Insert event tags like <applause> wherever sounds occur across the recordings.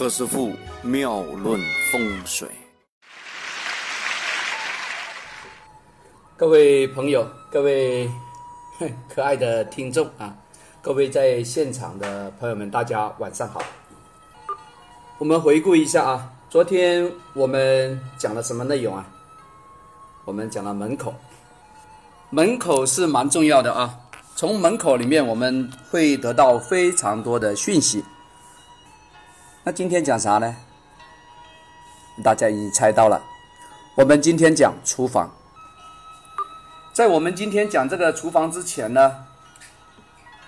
何师傅妙论风水，各位朋友，各位 <laughs> 可爱的听众啊，各位在现场的朋友们，大家晚上好。我们回顾一下啊，昨天我们讲了什么内容啊？我们讲了门口，门口是蛮重要的啊。从门口里面，我们会得到非常多的讯息。那今天讲啥呢？大家已经猜到了，我们今天讲厨房。在我们今天讲这个厨房之前呢，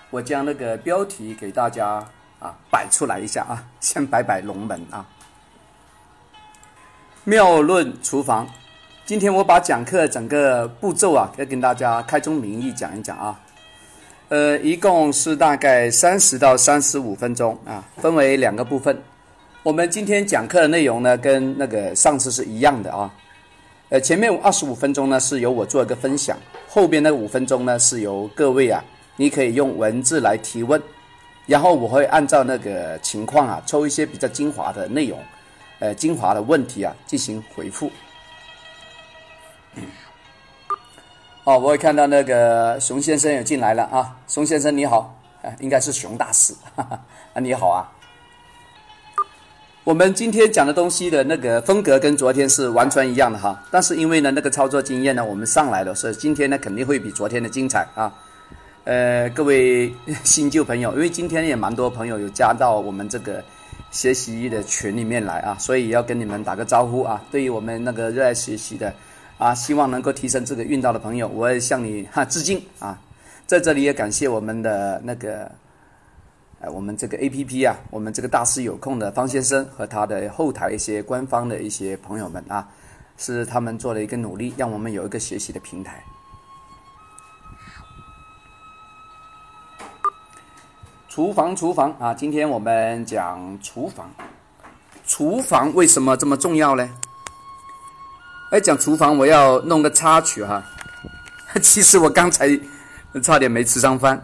我将那个标题给大家啊摆出来一下啊，<laughs> 先摆摆龙门啊。妙论厨房，今天我把讲课整个步骤啊，要跟大家开宗明义讲一讲啊。呃，一共是大概三十到三十五分钟啊，分为两个部分。我们今天讲课的内容呢，跟那个上次是一样的啊。呃，前面二十五分钟呢是由我做一个分享，后边那五分钟呢是由各位啊，你可以用文字来提问，然后我会按照那个情况啊，抽一些比较精华的内容，呃，精华的问题啊进行回复。哦，我也看到那个熊先生也进来了啊，熊先生你好，啊，应该是熊大师，哈 <laughs> 哈，啊你好啊。我们今天讲的东西的那个风格跟昨天是完全一样的哈，但是因为呢那个操作经验呢我们上来了，所以今天呢肯定会比昨天的精彩啊。呃，各位新旧朋友，因为今天也蛮多朋友有加到我们这个学习的群里面来啊，所以要跟你们打个招呼啊。对于我们那个热爱学习的。啊，希望能够提升自己运道的朋友，我也向你哈致敬啊！在这里也感谢我们的那个，呃，我们这个 A P P 啊，我们这个大师有空的方先生和他的后台一些官方的一些朋友们啊，是他们做了一个努力，让我们有一个学习的平台。厨房，厨房啊！今天我们讲厨房，厨房为什么这么重要呢？哎，讲厨房，我要弄个插曲哈。<laughs> 其实我刚才差点没吃上饭。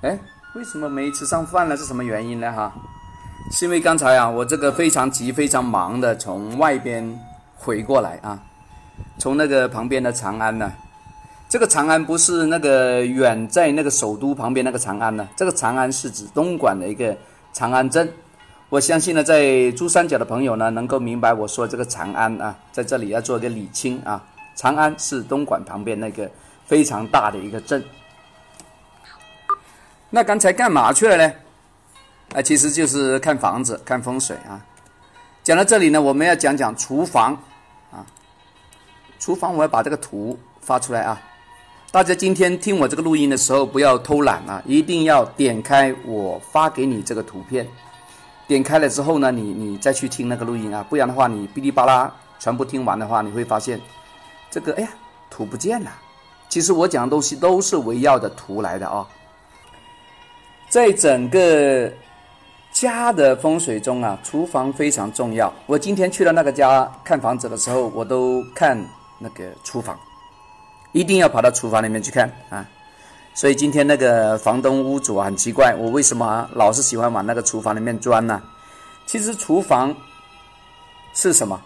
哎，为什么没吃上饭呢？是什么原因呢？哈，是因为刚才啊，我这个非常急、非常忙的从外边回过来啊，从那个旁边的长安呢。这个长安不是那个远在那个首都旁边那个长安呢，这个长安是指东莞的一个长安镇。我相信呢，在珠三角的朋友呢，能够明白我说这个长安啊，在这里要做一个理清啊。长安是东莞旁边那个非常大的一个镇。那刚才干嘛去了呢？啊，其实就是看房子、看风水啊。讲到这里呢，我们要讲讲厨房啊。厨房，我要把这个图发出来啊。大家今天听我这个录音的时候，不要偷懒啊，一定要点开我发给你这个图片。点开了之后呢，你你再去听那个录音啊，不然的话你哔哩吧啦全部听完的话，你会发现这个哎呀图不见了。其实我讲的东西都是围绕着图来的啊。在整个家的风水中啊，厨房非常重要。我今天去了那个家看房子的时候，我都看那个厨房，一定要跑到厨房里面去看啊。所以今天那个房东屋主很奇怪，我为什么老是喜欢往那个厨房里面钻呢？其实厨房是什么？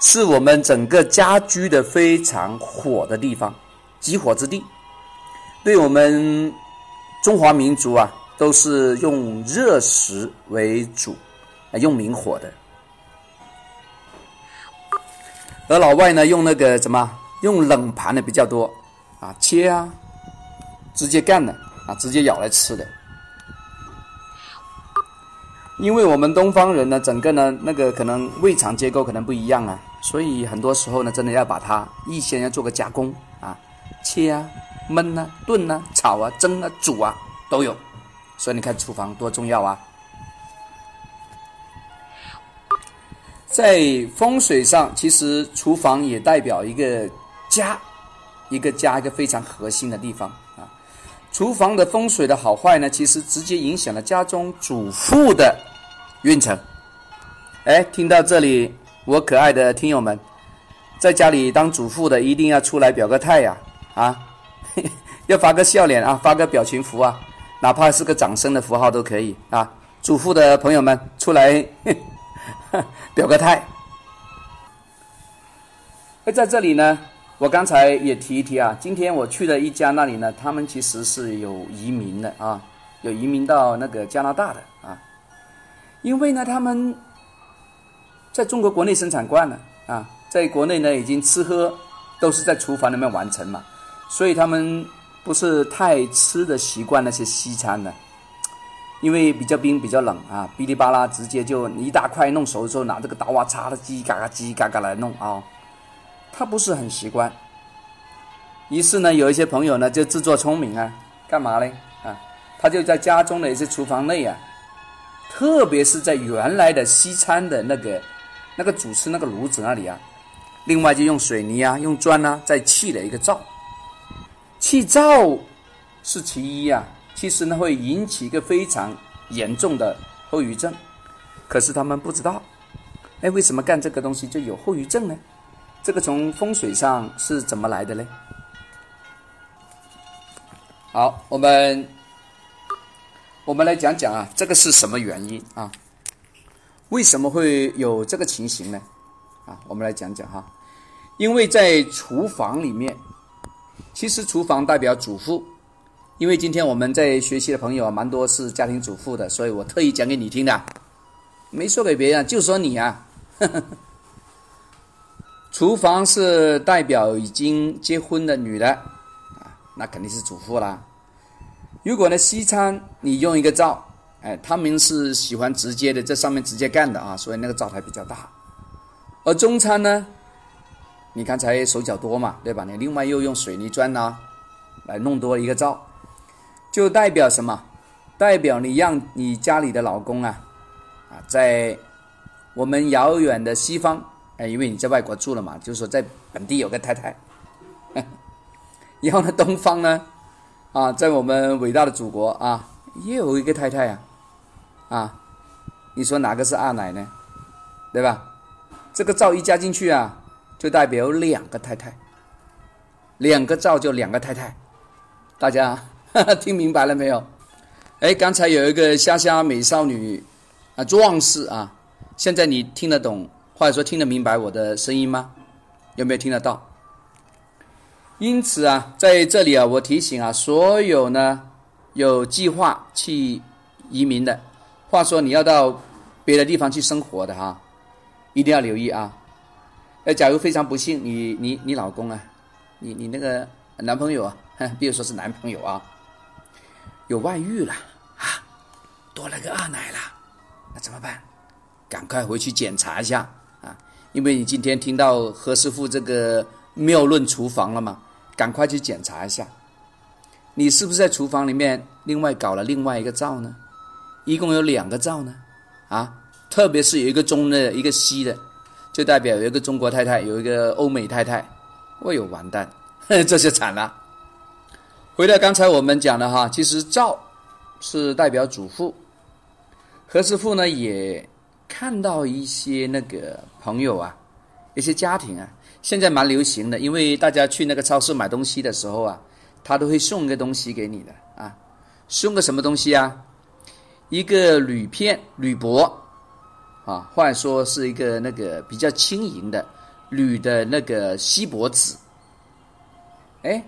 是我们整个家居的非常火的地方，集火之地。对我们中华民族啊，都是用热食为主，用明火的。而老外呢，用那个什么，用冷盘的比较多啊，切啊。直接干的啊，直接咬来吃的。因为我们东方人呢，整个呢那个可能胃肠结构可能不一样啊，所以很多时候呢，真的要把它预先要做个加工啊，切啊、焖啊、炖啊、炒啊、蒸啊、煮啊都有。所以你看厨房多重要啊！在风水上，其实厨房也代表一个家，一个家一个非常核心的地方。厨房的风水的好坏呢，其实直接影响了家中主妇的运程。哎，听到这里，我可爱的听友们，在家里当主妇的一定要出来表个态呀！啊，<laughs> 要发个笑脸啊，发个表情符啊，哪怕是个掌声的符号都可以啊。主妇的朋友们出来 <laughs> 表个态。哎，在这里呢，我刚才也提一提啊，今天我去的一家那里呢，他们其实是有移民的啊，有移民到那个加拿大的啊，因为呢，他们在中国国内生产惯了啊，在国内呢已经吃喝都是在厨房里面完成嘛，所以他们不是太吃的习惯那些西餐的，因为比较冰比较冷啊，哔哩吧啦直接就一大块弄熟之后，拿这个刀啊叉的叽嘎嘎叽叽嘎嘎来弄啊。他不是很习惯，于是呢，有一些朋友呢就自作聪明啊，干嘛呢？啊，他就在家中的一些厨房内啊，特别是在原来的西餐的那个那个主吃那个炉子那里啊，另外就用水泥啊、用砖啊再砌了一个灶。砌灶是其一啊，其实呢会引起一个非常严重的后遗症，可是他们不知道，哎，为什么干这个东西就有后遗症呢？这个从风水上是怎么来的呢？好，我们我们来讲讲啊，这个是什么原因啊？为什么会有这个情形呢？啊，我们来讲讲哈。因为在厨房里面，其实厨房代表主妇。因为今天我们在学习的朋友啊，蛮多是家庭主妇的，所以我特意讲给你听的，没说给别人，就说你啊。厨房是代表已经结婚的女的啊，那肯定是主妇啦。如果呢西餐你用一个灶，哎，他们是喜欢直接的，在上面直接干的啊，所以那个灶台比较大。而中餐呢，你刚才手脚多嘛，对吧？你另外又用水泥砖呐来弄多一个灶，就代表什么？代表你让你家里的老公啊啊，在我们遥远的西方。哎，因为你在外国住了嘛，就是说在本地有个太太，<laughs> 然后呢，东方呢，啊，在我们伟大的祖国啊，也有一个太太呀，啊，你说哪个是二奶呢？对吧？这个灶一加进去啊，就代表两个太太，两个灶就两个太太，大家 <laughs> 听明白了没有？哎，刚才有一个虾虾美少女啊，壮士啊，现在你听得懂？或者说听得明白我的声音吗？有没有听得到？因此啊，在这里啊，我提醒啊，所有呢有计划去移民的，话说你要到别的地方去生活的哈，一定要留意啊。呃，假如非常不幸，你你你老公啊，你你那个男朋友啊，<laughs> 比如说是男朋友啊，有外遇了啊，多了个二奶了，那怎么办？赶快回去检查一下。因为你今天听到何师傅这个妙论厨房了嘛，赶快去检查一下，你是不是在厨房里面另外搞了另外一个灶呢？一共有两个灶呢，啊，特别是有一个中的，一个西的，就代表有一个中国太太，有一个欧美太太，我有完蛋，<laughs> 这就惨了。回到刚才我们讲的哈，其实灶是代表主妇，何师傅呢也。看到一些那个朋友啊，一些家庭啊，现在蛮流行的，因为大家去那个超市买东西的时候啊，他都会送一个东西给你的啊，送个什么东西啊？一个铝片、铝箔啊，或者说是一个那个比较轻盈的铝的那个锡箔纸。哎，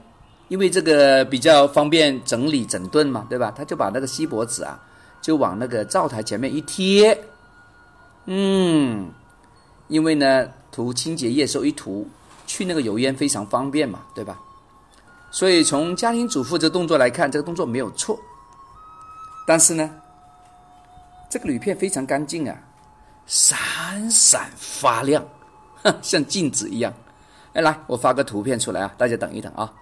因为这个比较方便整理整顿嘛，对吧？他就把那个锡箔纸啊，就往那个灶台前面一贴。嗯，因为呢，涂清洁液时候一涂，去那个油烟非常方便嘛，对吧？所以从家庭主妇这动作来看，这个动作没有错。但是呢，这个铝片非常干净啊，闪闪发亮，像镜子一样。哎，来，我发个图片出来啊，大家等一等啊。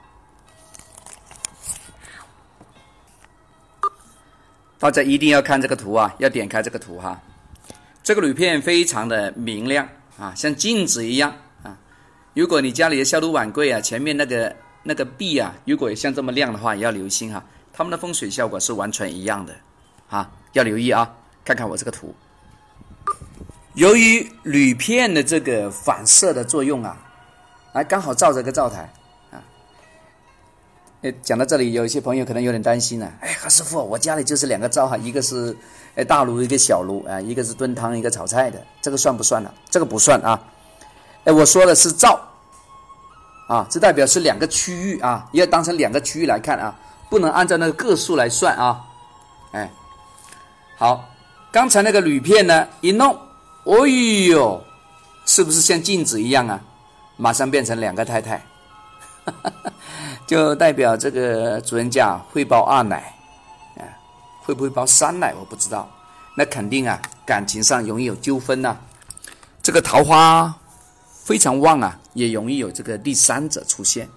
大家一定要看这个图啊，要点开这个图哈。这个铝片非常的明亮啊，像镜子一样啊。如果你家里的消毒碗柜啊，前面那个那个壁啊，如果像这么亮的话，也要留心哈。它们的风水效果是完全一样的啊，要留意啊。看看我这个图，由于铝片的这个反射的作用啊，来刚好照着个灶台哎，讲到这里，有一些朋友可能有点担心了。哎，何师傅，我家里就是两个灶哈，一个是哎大炉，一个小炉啊，一个是炖汤，一个炒菜的，这个算不算呢？这个不算啊。哎，我说的是灶啊，这代表是两个区域啊，要当成两个区域来看啊，不能按照那个个数来算啊。哎，好，刚才那个铝片呢，一弄，哦呦，是不是像镜子一样啊？马上变成两个太太。哈哈哈就代表这个主人家会包二奶，啊，会不会包三奶我不知道。那肯定啊，感情上容易有纠纷呐。这个桃花非常旺啊，也容易有这个第三者出现。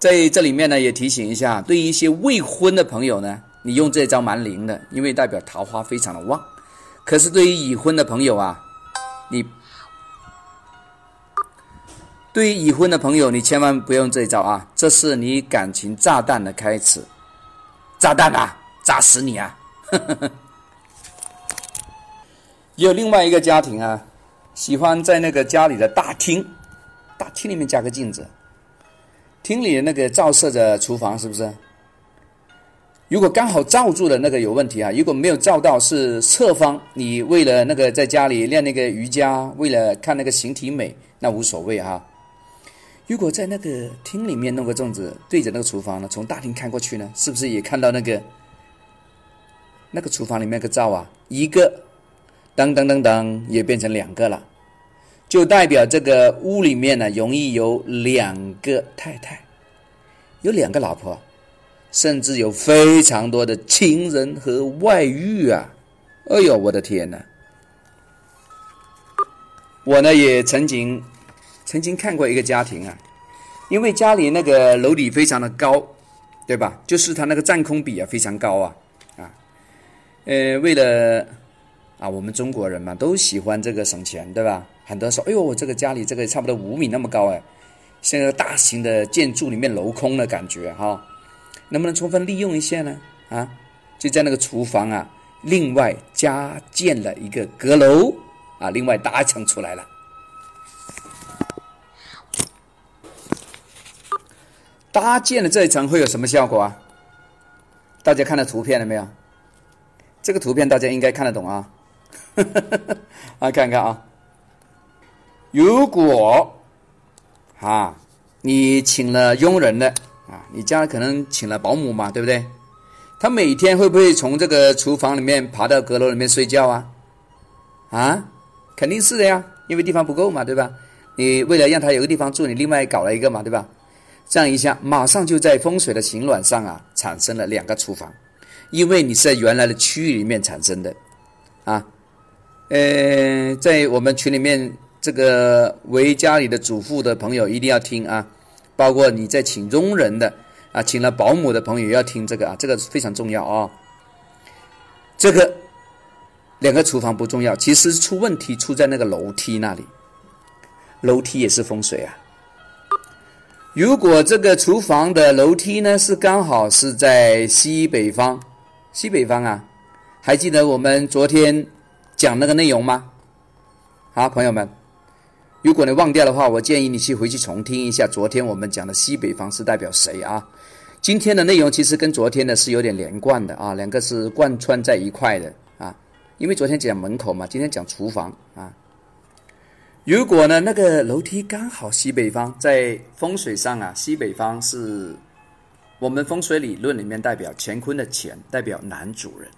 在这里面呢，也提醒一下，对于一些未婚的朋友呢，你用这招蛮灵的，因为代表桃花非常的旺。可是对于已婚的朋友啊，你。对于已婚的朋友，你千万不用这招啊！这是你感情炸弹的开始，炸弹啊，炸死你啊！<laughs> 有另外一个家庭啊，喜欢在那个家里的大厅，大厅里面加个镜子，厅里的那个照射着厨房，是不是？如果刚好照住的那个有问题啊，如果没有照到是侧方，你为了那个在家里练那个瑜伽，为了看那个形体美，那无所谓哈。如果在那个厅里面弄个粽子，对着那个厨房呢，从大厅看过去呢，是不是也看到那个那个厨房里面个灶啊？一个，噔噔噔噔，也变成两个了，就代表这个屋里面呢，容易有两个太太，有两个老婆，甚至有非常多的情人和外遇啊！哎呦，我的天哪！我呢也曾经。曾经看过一个家庭啊，因为家里那个楼底非常的高，对吧？就是他那个占空比啊非常高啊，啊，呃，为了啊，我们中国人嘛都喜欢这个省钱，对吧？很多说，哎呦，我这个家里这个差不多五米那么高哎，像个大型的建筑里面镂空的感觉哈，能不能充分利用一下呢？啊，就在那个厨房啊，另外加建了一个阁楼啊，另外搭一层出来了。搭建的这一层会有什么效果啊？大家看到图片了没有？这个图片大家应该看得懂啊。<laughs> 啊，看看啊。如果啊，你请了佣人的啊，你家可能请了保姆嘛，对不对？他每天会不会从这个厨房里面爬到阁楼里面睡觉啊？啊，肯定是的呀，因为地方不够嘛，对吧？你为了让他有个地方住，你另外搞了一个嘛，对吧？这样一下，马上就在风水的形峦上啊，产生了两个厨房，因为你是在原来的区域里面产生的，啊，呃，在我们群里面，这个为家里的主妇的朋友一定要听啊，包括你在请佣人的啊，请了保姆的朋友也要听这个啊，这个非常重要啊。这个两个厨房不重要，其实出问题出在那个楼梯那里，楼梯也是风水啊。如果这个厨房的楼梯呢是刚好是在西北方，西北方啊，还记得我们昨天讲那个内容吗？好，朋友们，如果你忘掉的话，我建议你去回去重听一下昨天我们讲的西北方是代表谁啊？今天的内容其实跟昨天的是有点连贯的啊，两个是贯穿在一块的啊，因为昨天讲门口嘛，今天讲厨房啊。如果呢，那个楼梯刚好西北方，在风水上啊，西北方是我们风水理论里面代表乾坤的乾，代表男主人，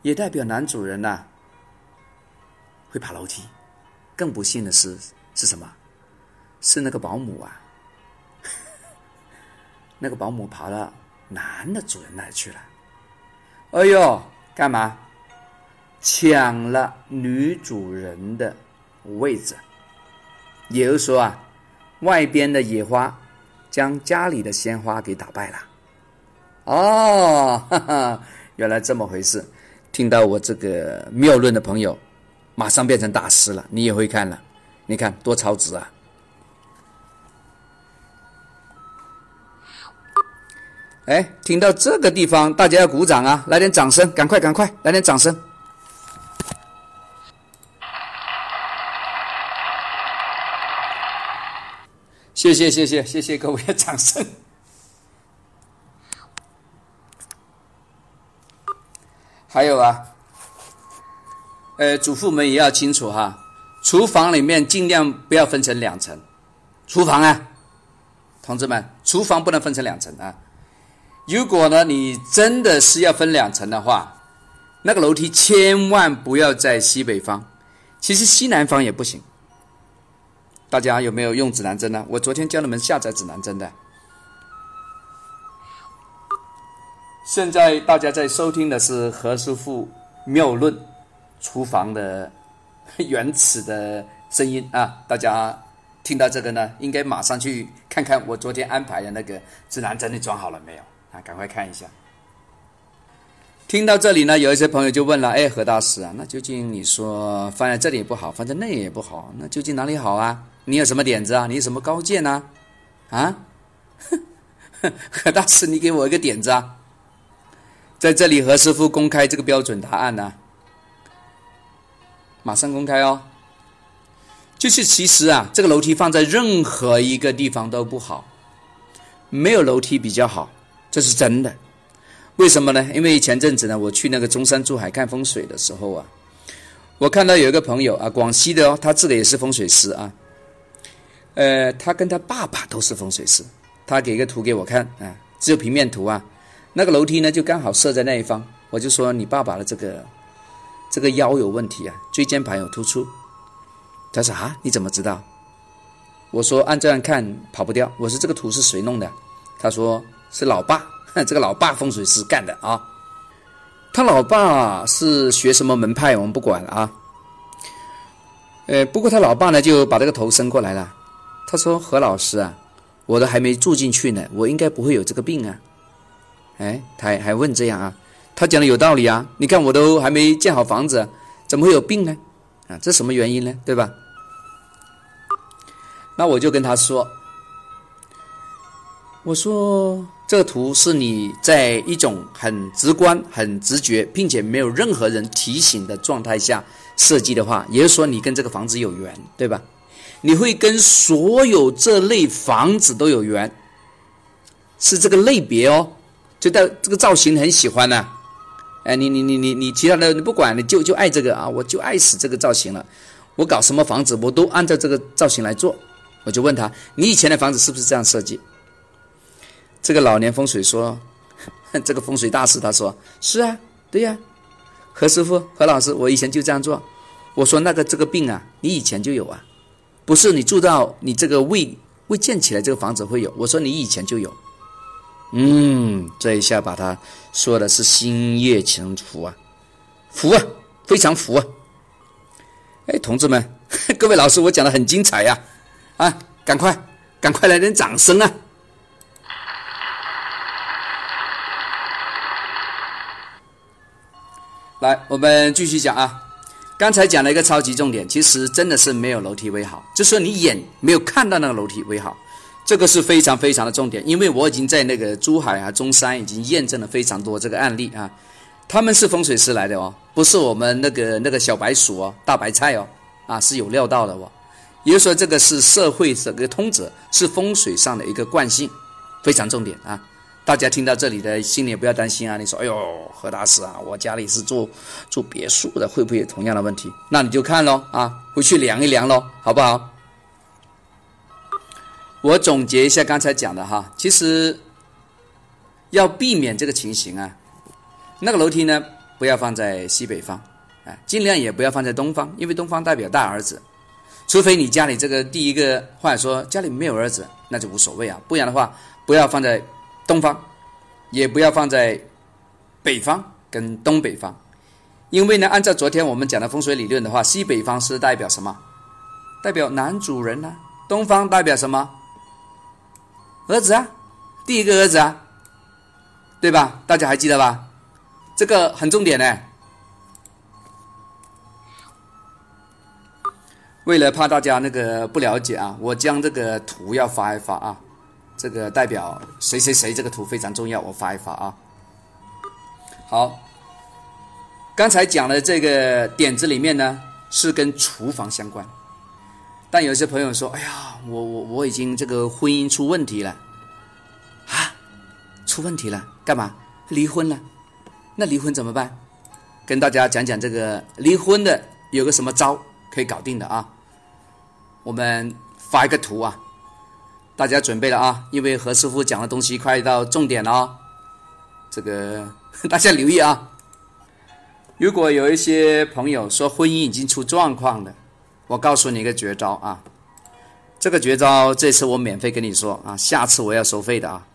也代表男主人呐会爬楼梯。更不幸的是是什么？是那个保姆啊，那个保姆爬到男的主人那去了。哎呦，干嘛？抢了女主人的位置。也就是说啊，外边的野花将家里的鲜花给打败了。哦，哈哈，原来这么回事。听到我这个妙论的朋友，马上变成大师了。你也会看了，你看多超值啊！哎，听到这个地方，大家要鼓掌啊！来点掌声，赶快赶快，来点掌声。谢谢谢谢谢谢各位的掌声。还有啊呃主妇们也要清楚哈厨房里面尽量不要分成两层。厨房啊同志们厨房不能分成两层啊。如果呢你真的是要分两层的话那个楼梯千万不要在西北方其实西南方也不行。大家有没有用指南针呢？我昨天教你们下载指南针的。现在大家在收听的是何师傅妙论厨房的原始的声音啊！大家听到这个呢，应该马上去看看我昨天安排的那个指南针，你装好了没有啊？赶快看一下。听到这里呢，有一些朋友就问了：“哎，何大师啊，那究竟你说放在这里也不好，放在那里也不好，那究竟哪里好啊？你有什么点子啊？你有什么高见呢？啊？何 <laughs> 大师，你给我一个点子啊！在这里，何师傅公开这个标准答案呢？马上公开哦。就是其实啊，这个楼梯放在任何一个地方都不好，没有楼梯比较好，这是真的。为什么呢？因为前阵子呢，我去那个中山珠海看风水的时候啊，我看到有一个朋友啊，广西的哦，他自己也是风水师啊。呃，他跟他爸爸都是风水师，他给个图给我看啊，只有平面图啊，那个楼梯呢就刚好设在那一方，我就说你爸爸的这个这个腰有问题啊，椎间盘有突出。他说啊，你怎么知道？我说按这样看跑不掉。我说这个图是谁弄的？他说是老爸。<laughs> 这个老爸风水师干的啊，他老爸是学什么门派，我们不管了啊。呃，不过他老爸呢就把这个头伸过来了，他说：“何老师啊，我都还没住进去呢，我应该不会有这个病啊。”哎，他还还问这样啊？他讲的有道理啊，你看我都还没建好房子，怎么会有病呢？啊，这什么原因呢？对吧？那我就跟他说，我说。这个图是你在一种很直观、很直觉，并且没有任何人提醒的状态下设计的话，也就是说你跟这个房子有缘，对吧？你会跟所有这类房子都有缘，是这个类别哦，就到这个造型很喜欢呢。哎，你你你你你其他的你不管，你就就爱这个啊，我就爱死这个造型了。我搞什么房子，我都按照这个造型来做。我就问他，你以前的房子是不是这样设计？这个老年风水说，<laughs> 这个风水大师他说是啊，对呀，何师傅何老师，我以前就这样做。我说那个这个病啊，你以前就有啊，不是你住到你这个未未建起来这个房子会有。我说你以前就有，嗯，这一下把他说的是心悦诚服啊，服啊，非常服啊。哎，同志们，<laughs> 各位老师，我讲的很精彩呀，啊，赶快赶快来点掌声啊！来，我们继续讲啊。刚才讲了一个超级重点，其实真的是没有楼梯为好，就说你眼没有看到那个楼梯为好，这个是非常非常的重点。因为我已经在那个珠海啊、中山已经验证了非常多这个案例啊，他们是风水师来的哦，不是我们那个那个小白鼠哦、大白菜哦，啊是有料到的哦。也就是说，这个是社会这个通则，是风水上的一个惯性，非常重点啊。大家听到这里的心里不要担心啊！你说，哎呦，何大师啊，我家里是住住别墅的，会不会有同样的问题？那你就看喽啊，回去量一量喽，好不好？我总结一下刚才讲的哈，其实要避免这个情形啊，那个楼梯呢，不要放在西北方，哎，尽量也不要放在东方，因为东方代表大儿子，除非你家里这个第一个，或者说家里没有儿子，那就无所谓啊，不然的话，不要放在。东方，也不要放在北方跟东北方，因为呢，按照昨天我们讲的风水理论的话，西北方是代表什么？代表男主人呢？东方代表什么？儿子啊，第一个儿子啊，对吧？大家还记得吧？这个很重点呢。为了怕大家那个不了解啊，我将这个图要发一发啊。这个代表谁谁谁，这个图非常重要，我发一发啊。好，刚才讲的这个点子里面呢，是跟厨房相关。但有些朋友说：“哎呀，我我我已经这个婚姻出问题了啊，出问题了，干嘛？离婚了？那离婚怎么办？跟大家讲讲这个离婚的有个什么招可以搞定的啊？我们发一个图啊，大家准备了啊，因为何师傅讲的东西快到重点了哦，这个 <laughs> 大家留意啊。如果有一些朋友说婚姻已经出状况的，我告诉你一个绝招啊，这个绝招这次我免费跟你说啊，下次我要收费的啊，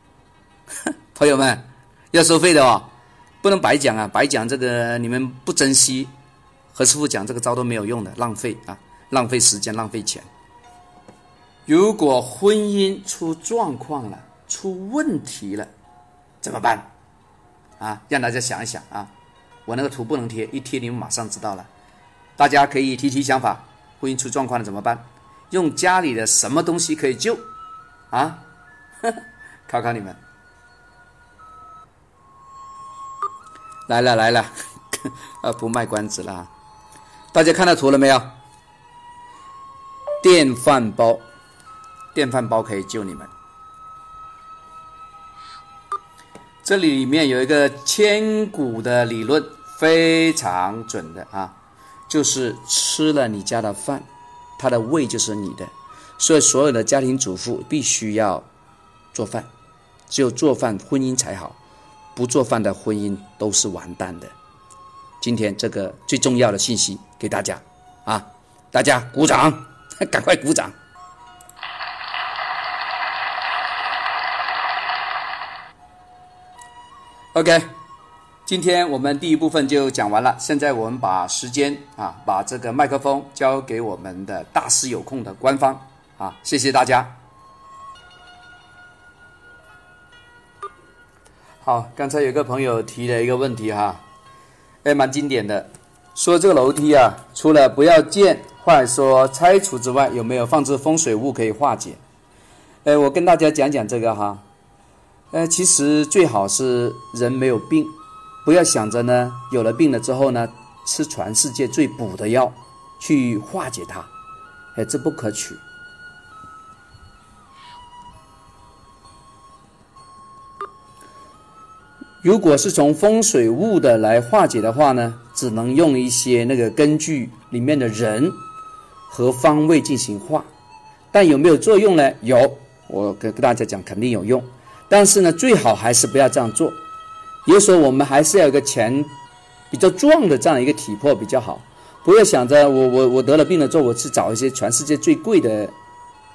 <laughs> 朋友们要收费的哦。不能白讲啊！白讲这个你们不珍惜，何师傅讲这个招都没有用的，浪费啊，浪费时间，浪费钱。如果婚姻出状况了，出问题了，怎么办？啊，让大家想一想啊！我那个图不能贴，一贴你们马上知道了。大家可以提提想法，婚姻出状况了怎么办？用家里的什么东西可以救？啊？<laughs> 考考你们。来了来了，呃，<laughs> 不卖关子了，大家看到图了没有？电饭煲，电饭煲可以救你们。这里面有一个千古的理论，非常准的啊，就是吃了你家的饭，他的胃就是你的，所以所有的家庭主妇必须要做饭，只有做饭，婚姻才好。不做饭的婚姻都是完蛋的。今天这个最重要的信息给大家啊，大家鼓掌，<laughs> 赶快鼓掌。OK，今天我们第一部分就讲完了。现在我们把时间啊，把这个麦克风交给我们的大师有空的官方啊，谢谢大家。好，刚才有个朋友提了一个问题哈，哎，蛮经典的，说这个楼梯啊，除了不要建或者说拆除之外，有没有放置风水物可以化解？哎，我跟大家讲讲这个哈，呃，其实最好是人没有病，不要想着呢有了病了之后呢，吃全世界最补的药去化解它，哎，这不可取。如果是从风水物的来化解的话呢，只能用一些那个根据里面的人和方位进行化，但有没有作用呢？有，我跟跟大家讲，肯定有用。但是呢，最好还是不要这样做。也就说，我们还是要有个钱比较壮的这样一个体魄比较好，不要想着我我我得了病了之后，我去找一些全世界最贵的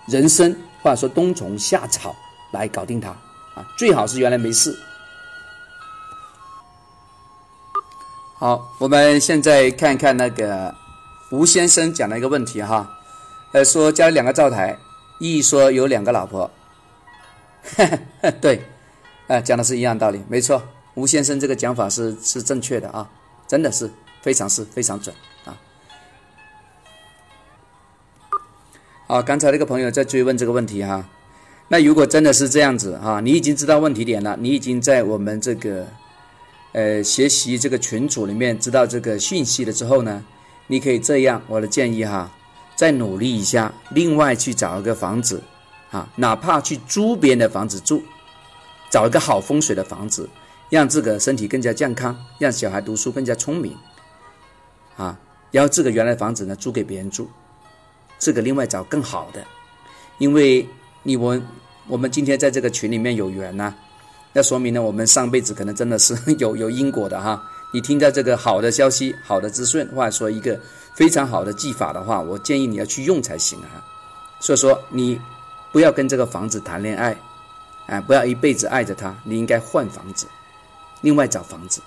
人参或者说冬虫夏草来搞定它啊，最好是原来没事。好，我们现在看看那个吴先生讲的一个问题哈，呃，说家里两个灶台，一说有两个老婆，<laughs> 对，啊，讲的是一样道理，没错，吴先生这个讲法是是正确的啊，真的是非常是非常准啊。好，刚才那个朋友在追问这个问题哈，那如果真的是这样子哈，你已经知道问题点了，你已经在我们这个。呃，学习这个群组里面知道这个讯息了之后呢，你可以这样，我的建议哈，再努力一下，另外去找一个房子，啊，哪怕去租别人的房子住，找一个好风水的房子，让自个身体更加健康，让小孩读书更加聪明，啊，然后这个原来房子呢租给别人住，这个另外找更好的，因为你我我们今天在这个群里面有缘呐。那说明呢，我们上辈子可能真的是 <laughs> 有有因果的哈。你听到这个好的消息、好的资讯，或者说一个非常好的技法的话，我建议你要去用才行啊。所以说，你不要跟这个房子谈恋爱，哎，不要一辈子爱着它，你应该换房子，另外找房子。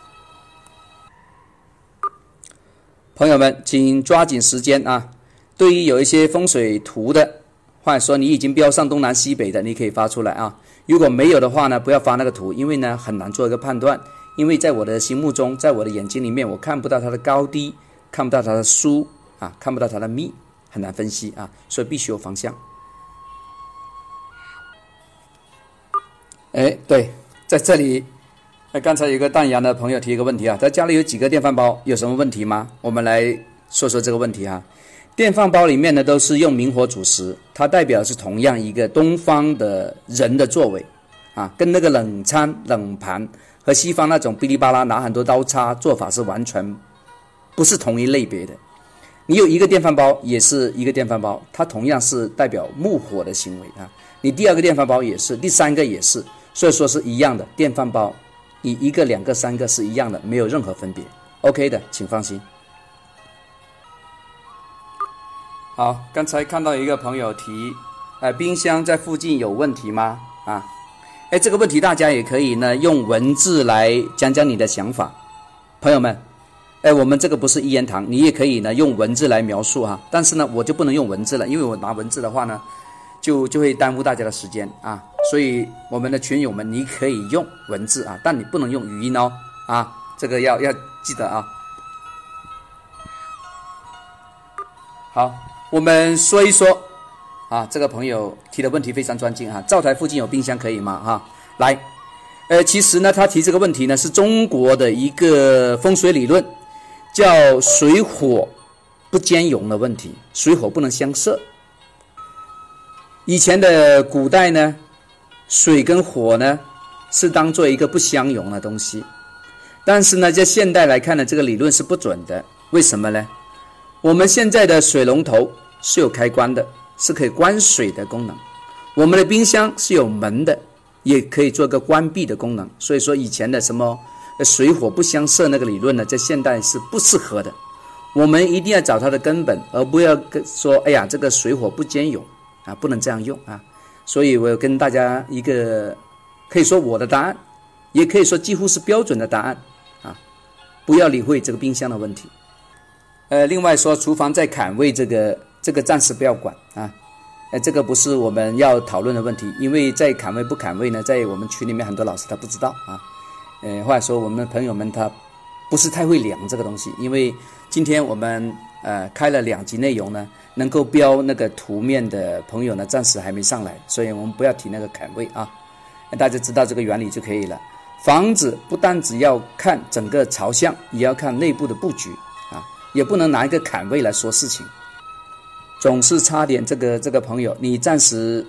朋友们，请抓紧时间啊！对于有一些风水图的，或者说你已经标上东南西北的，你可以发出来啊。如果没有的话呢，不要发那个图，因为呢很难做一个判断。因为在我的心目中，在我的眼睛里面，我看不到它的高低，看不到它的疏啊，看不到它的密，很难分析啊，所以必须有方向。哎，对，在这里，那刚才有个淡阳的朋友提一个问题啊，他家里有几个电饭煲，有什么问题吗？我们来说说这个问题哈。电饭煲里面呢，都是用明火煮食，它代表是同样一个东方的人的作为，啊，跟那个冷餐冷盘和西方那种哔哩吧啦拿很多刀叉做法是完全不是同一类别的。你有一个电饭煲，也是一个电饭煲，它同样是代表木火的行为啊。你第二个电饭煲也是，第三个也是，所以说是一样的。电饭煲，你一个、两个、三个是一样的，没有任何分别。OK 的，请放心。好，刚才看到一个朋友提，呃，冰箱在附近有问题吗？啊，哎，这个问题大家也可以呢用文字来讲讲你的想法，朋友们。哎，我们这个不是一言堂，你也可以呢用文字来描述哈，但是呢我就不能用文字了，因为我拿文字的话呢，就就会耽误大家的时间啊。所以我们的群友们，你可以用文字啊，但你不能用语音哦啊，这个要要记得啊。好，我们说一说啊，这个朋友提的问题非常专精啊，灶台附近有冰箱可以吗？哈，来，呃，其实呢他提这个问题呢是中国的一个风水理论。叫水火不兼容的问题，水火不能相射。以前的古代呢，水跟火呢是当做一个不相容的东西，但是呢，在现代来看呢，这个理论是不准的。为什么呢？我们现在的水龙头是有开关的，是可以关水的功能；我们的冰箱是有门的，也可以做个关闭的功能。所以说，以前的什么？水火不相射那个理论呢，在现代是不适合的。我们一定要找它的根本，而不要跟说：“哎呀，这个水火不兼容啊，不能这样用啊。”所以，我跟大家一个可以说我的答案，也可以说几乎是标准的答案啊。不要理会这个冰箱的问题。呃，另外说厨房在坎位，这个这个暂时不要管啊。呃，这个不是我们要讨论的问题，因为在坎位不坎位呢，在我们群里面很多老师他不知道啊。呃，或者说我们的朋友们他不是太会量这个东西，因为今天我们呃开了两集内容呢，能够标那个图面的朋友呢，暂时还没上来，所以我们不要提那个坎位啊，大家知道这个原理就可以了。房子不单只要看整个朝向，也要看内部的布局啊，也不能拿一个坎位来说事情。总是差点这个这个朋友，你暂时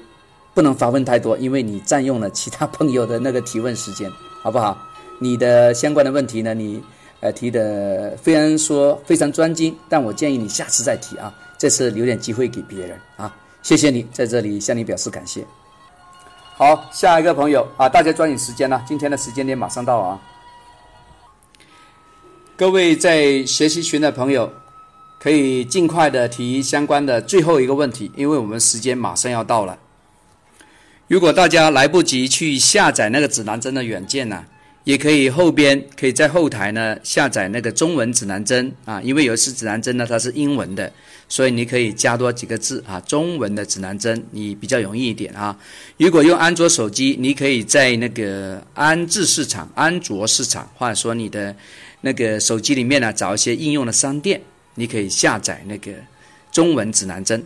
不能发问太多，因为你占用了其他朋友的那个提问时间，好不好？你的相关的问题呢？你呃提的虽然说非常专精，但我建议你下次再提啊，这次留点机会给别人啊。谢谢你在这里向你表示感谢。好，下一个朋友啊，大家抓紧时间了，今天的时间点马上到啊。各位在学习群的朋友，可以尽快的提相关的最后一个问题，因为我们时间马上要到了。如果大家来不及去下载那个指南针的软件呢？也可以后边可以在后台呢下载那个中文指南针啊，因为有一次指南针呢它是英文的，所以你可以加多几个字啊，中文的指南针你比较容易一点啊。如果用安卓手机，你可以在那个安智市场、安卓市场，或者说你的那个手机里面呢找一些应用的商店，你可以下载那个中文指南针。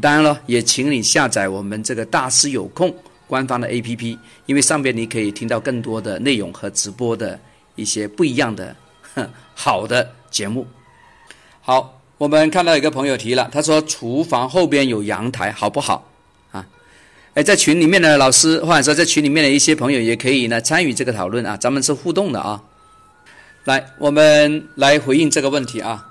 当然了，也请你下载我们这个大师有空。官方的 APP，因为上边你可以听到更多的内容和直播的一些不一样的 <laughs> 好的节目。好，我们看到一个朋友提了，他说厨房后边有阳台，好不好啊？哎，在群里面的老师或者说在群里面的一些朋友也可以呢参与这个讨论啊，咱们是互动的啊。来，我们来回应这个问题啊。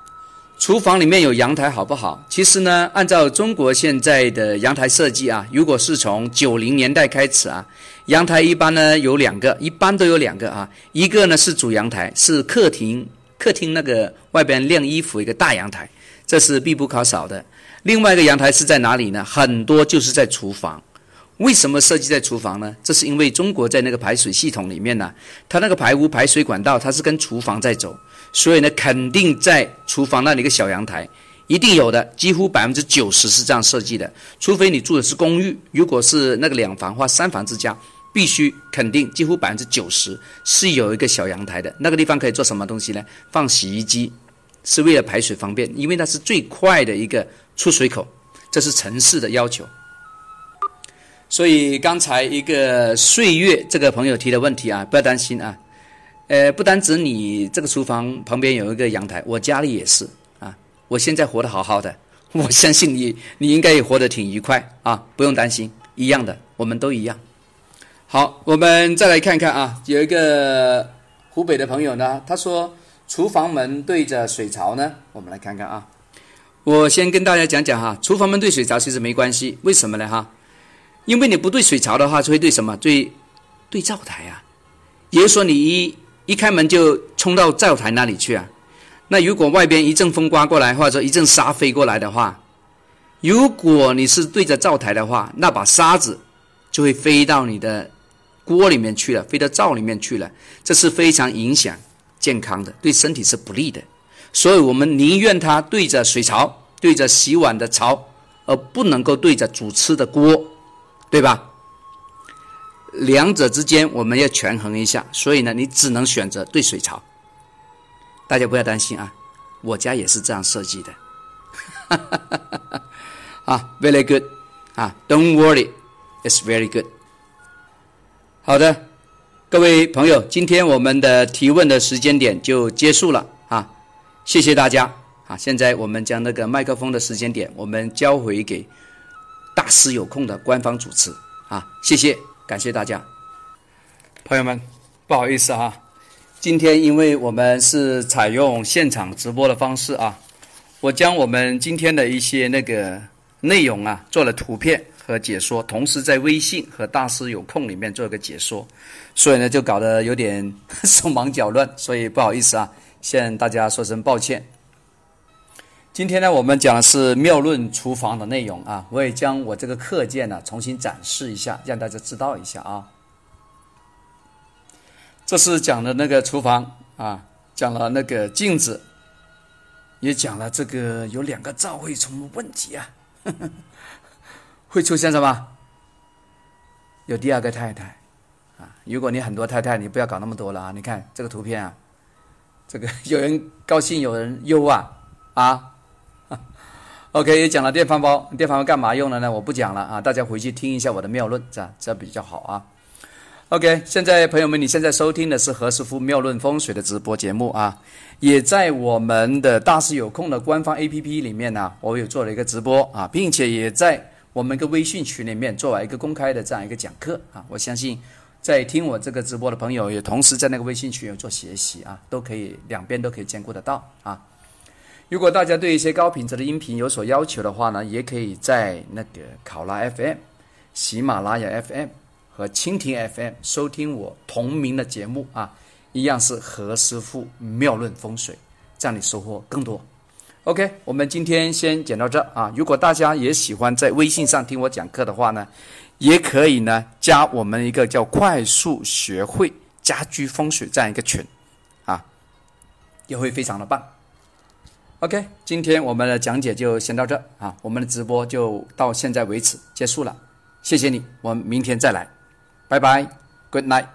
厨房里面有阳台好不好？其实呢，按照中国现在的阳台设计啊，如果是从九零年代开始啊，阳台一般呢有两个，一般都有两个啊。一个呢是主阳台，是客厅客厅那个外边晾衣服一个大阳台，这是必不可少的。另外一个阳台是在哪里呢？很多就是在厨房。为什么设计在厨房呢？这是因为中国在那个排水系统里面呢，它那个排污排水管道它是跟厨房在走。所以呢，肯定在厨房那里一个小阳台，一定有的，几乎百分之九十是这样设计的。除非你住的是公寓，如果是那个两房或三房之家，必须肯定几乎百分之九十是有一个小阳台的。那个地方可以做什么东西呢？放洗衣机，是为了排水方便，因为那是最快的一个出水口，这是城市的要求。所以刚才一个岁月这个朋友提的问题啊，不要担心啊。呃，不单指你这个厨房旁边有一个阳台，我家里也是啊。我现在活得好好的，<laughs> 我相信你，你应该也活得挺愉快啊，不用担心，一样的，我们都一样。好，我们再来看看啊，有一个湖北的朋友呢，他说厨房门对着水槽呢？我们来看看啊。我先跟大家讲讲哈，厨房门对水槽其实没关系，为什么呢哈？因为你不对水槽的话，就会对什么？对对灶台啊。也就是说，你一一开门就冲到灶台那里去啊。那如果外边一阵风刮过来，或者说一阵沙飞过来的话，如果你是对着灶台的话，那把沙子就会飞到你的锅里面去了，飞到灶里面去了，这是非常影响健康的，对身体是不利的。所以我们宁愿它对着水槽，对着洗碗的槽，而不能够对着煮吃的锅，对吧？两者之间我们要权衡一下，所以呢，你只能选择对水槽。大家不要担心啊，我家也是这样设计的。<laughs> 啊，very good，啊，don't worry，it's very good。好的，各位朋友，今天我们的提问的时间点就结束了啊，谢谢大家啊。现在我们将那个麦克风的时间点，我们交回给大师有空的官方主持啊，谢谢，感谢大家，朋友们，不好意思啊。今天因为我们是采用现场直播的方式啊，我将我们今天的一些那个内容啊做了图片和解说，同时在微信和大师有空里面做一个解说，所以呢就搞得有点 <laughs> 手忙脚乱，所以不好意思啊，向大家说声抱歉。今天呢我们讲的是妙论厨房的内容啊，我也将我这个课件呢重新展示一下，让大家知道一下啊。这是讲的那个厨房啊，讲了那个镜子，也讲了这个有两个灶会什么问题啊？<laughs> 会出现什么？有第二个太太啊！如果你很多太太，你不要搞那么多了啊！你看这个图片啊，这个 <laughs> 有人高兴，有人忧啊啊！OK，也讲了电饭煲，电饭煲干嘛用的呢？我不讲了啊，大家回去听一下我的妙论，这这比较好啊。OK，现在朋友们，你现在收听的是何师傅妙论风水的直播节目啊，也在我们的大师有空的官方 APP 里面呢，我有做了一个直播啊，并且也在我们一个微信群里面做了一个公开的这样一个讲课啊，我相信在听我这个直播的朋友，也同时在那个微信群有做学习啊，都可以两边都可以兼顾得到啊。如果大家对一些高品质的音频有所要求的话呢，也可以在那个考拉 FM、喜马拉雅 FM。和蜻蜓 FM 收听我同名的节目啊，一样是何师傅妙论风水，这样你收获更多。OK，我们今天先讲到这啊。如果大家也喜欢在微信上听我讲课的话呢，也可以呢加我们一个叫“快速学会家居风水”这样一个群啊，也会非常的棒。OK，今天我们的讲解就先到这啊，我们的直播就到现在为止结束了，谢谢你，我们明天再来。拜拜，Good night。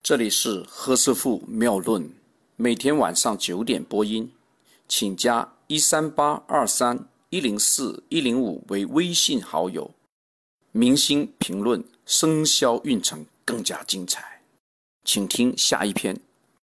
这里是何师傅妙论，每天晚上九点播音，请加一三八二三一零四一零五为微信好友。明星评论生肖运程更加精彩，请听下一篇。